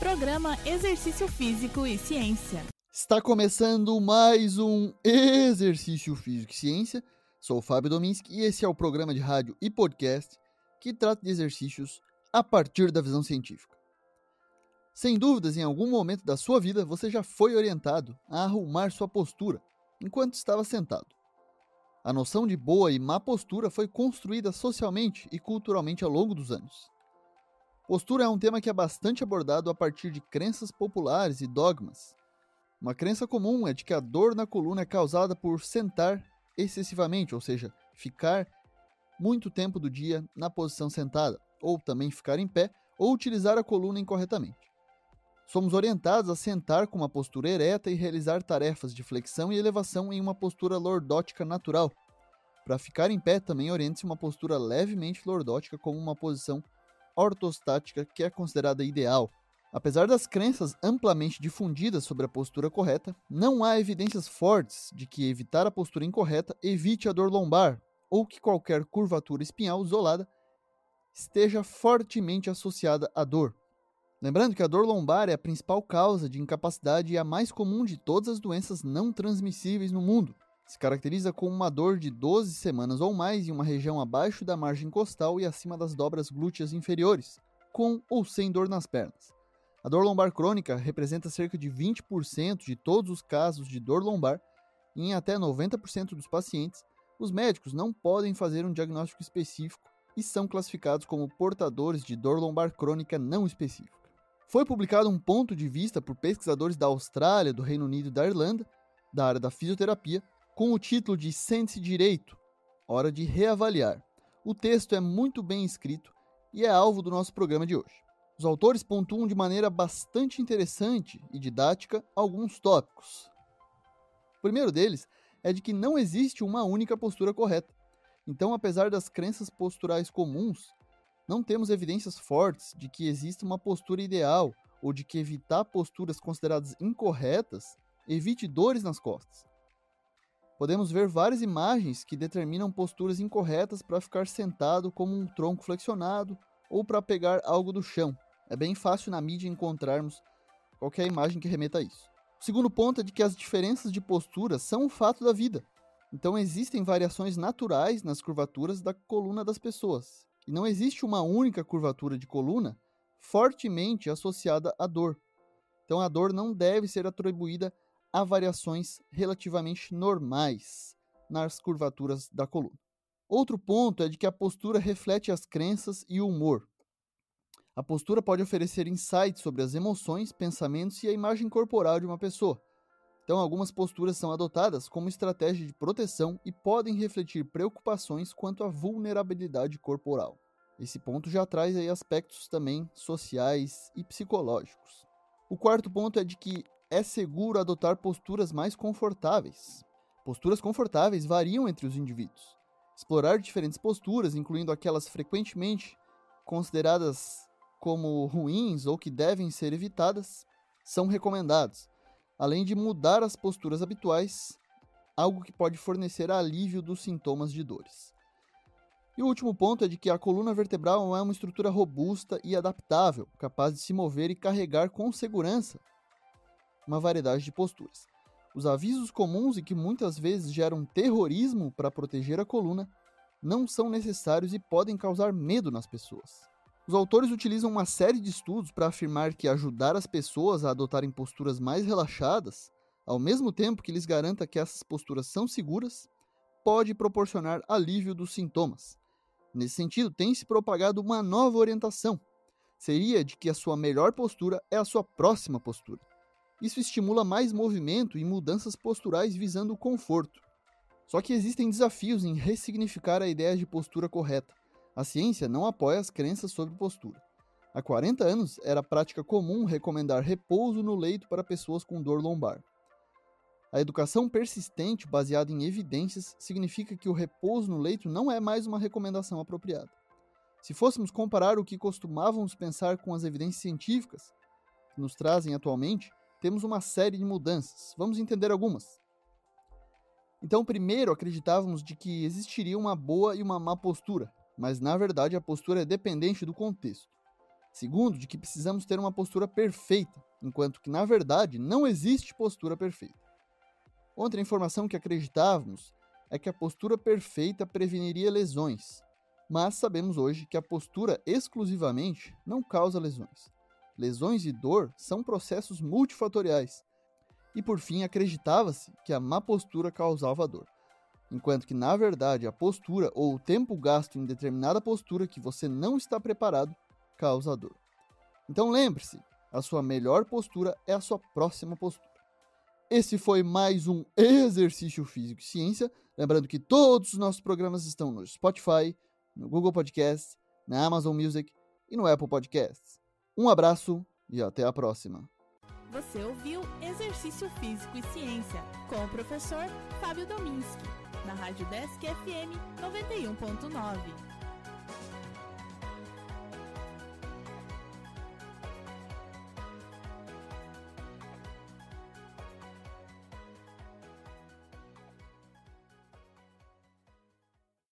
Programa Exercício Físico e Ciência. Está começando mais um Exercício Físico e Ciência. Sou o Fábio Dominski e esse é o programa de rádio e podcast que trata de exercícios a partir da visão científica. Sem dúvidas, em algum momento da sua vida você já foi orientado a arrumar sua postura enquanto estava sentado. A noção de boa e má postura foi construída socialmente e culturalmente ao longo dos anos. Postura é um tema que é bastante abordado a partir de crenças populares e dogmas. Uma crença comum é de que a dor na coluna é causada por sentar excessivamente, ou seja, ficar muito tempo do dia na posição sentada, ou também ficar em pé, ou utilizar a coluna incorretamente. Somos orientados a sentar com uma postura ereta e realizar tarefas de flexão e elevação em uma postura lordótica natural. Para ficar em pé, também oriente-se uma postura levemente lordótica como uma posição ortostática que é considerada ideal. Apesar das crenças amplamente difundidas sobre a postura correta, não há evidências fortes de que evitar a postura incorreta evite a dor lombar ou que qualquer curvatura espinhal isolada esteja fortemente associada à dor. Lembrando que a dor lombar é a principal causa de incapacidade e a mais comum de todas as doenças não transmissíveis no mundo. Se caracteriza com uma dor de 12 semanas ou mais em uma região abaixo da margem costal e acima das dobras glúteas inferiores, com ou sem dor nas pernas. A dor lombar crônica representa cerca de 20% de todos os casos de dor lombar e em até 90% dos pacientes, os médicos não podem fazer um diagnóstico específico e são classificados como portadores de dor lombar crônica não específica. Foi publicado um ponto de vista por pesquisadores da Austrália, do Reino Unido e da Irlanda, da área da fisioterapia, com o título de Sente-se Direito Hora de Reavaliar. O texto é muito bem escrito e é alvo do nosso programa de hoje. Os autores pontuam de maneira bastante interessante e didática alguns tópicos. O primeiro deles é de que não existe uma única postura correta. Então, apesar das crenças posturais comuns, não temos evidências fortes de que exista uma postura ideal ou de que evitar posturas consideradas incorretas evite dores nas costas podemos ver várias imagens que determinam posturas incorretas para ficar sentado como um tronco flexionado ou para pegar algo do chão. É bem fácil na mídia encontrarmos qualquer imagem que remeta a isso. O segundo ponto é de que as diferenças de postura são um fato da vida. Então existem variações naturais nas curvaturas da coluna das pessoas. E não existe uma única curvatura de coluna fortemente associada à dor. Então a dor não deve ser atribuída há variações relativamente normais nas curvaturas da coluna. Outro ponto é de que a postura reflete as crenças e o humor. A postura pode oferecer insights sobre as emoções, pensamentos e a imagem corporal de uma pessoa. Então, algumas posturas são adotadas como estratégia de proteção e podem refletir preocupações quanto à vulnerabilidade corporal. Esse ponto já traz aí aspectos também sociais e psicológicos. O quarto ponto é de que é seguro adotar posturas mais confortáveis. Posturas confortáveis variam entre os indivíduos. Explorar diferentes posturas, incluindo aquelas frequentemente consideradas como ruins ou que devem ser evitadas, são recomendados, além de mudar as posturas habituais, algo que pode fornecer alívio dos sintomas de dores. E o último ponto é de que a coluna vertebral é uma estrutura robusta e adaptável, capaz de se mover e carregar com segurança uma variedade de posturas. Os avisos comuns e que muitas vezes geram terrorismo para proteger a coluna não são necessários e podem causar medo nas pessoas. Os autores utilizam uma série de estudos para afirmar que ajudar as pessoas a adotarem posturas mais relaxadas, ao mesmo tempo que lhes garanta que essas posturas são seguras, pode proporcionar alívio dos sintomas. Nesse sentido, tem se propagado uma nova orientação. Seria de que a sua melhor postura é a sua próxima postura. Isso estimula mais movimento e mudanças posturais visando o conforto. Só que existem desafios em ressignificar a ideia de postura correta. A ciência não apoia as crenças sobre postura. Há 40 anos era prática comum recomendar repouso no leito para pessoas com dor lombar. A educação persistente baseada em evidências significa que o repouso no leito não é mais uma recomendação apropriada. Se fôssemos comparar o que costumávamos pensar com as evidências científicas que nos trazem atualmente, temos uma série de mudanças. Vamos entender algumas. Então, primeiro acreditávamos de que existiria uma boa e uma má postura, mas na verdade a postura é dependente do contexto. Segundo, de que precisamos ter uma postura perfeita, enquanto que, na verdade, não existe postura perfeita. Outra informação que acreditávamos é que a postura perfeita preveniria lesões, mas sabemos hoje que a postura exclusivamente não causa lesões. Lesões e dor são processos multifatoriais. E por fim, acreditava-se que a má postura causava dor, enquanto que na verdade a postura ou o tempo gasto em determinada postura que você não está preparado causa dor. Então lembre-se, a sua melhor postura é a sua próxima postura. Esse foi mais um Exercício Físico e Ciência. Lembrando que todos os nossos programas estão no Spotify, no Google Podcasts, na Amazon Music e no Apple Podcasts. Um abraço e até a próxima. Você ouviu Exercício Físico e Ciência com o professor Fábio Dominski, na Rádio Desk FM 91.9.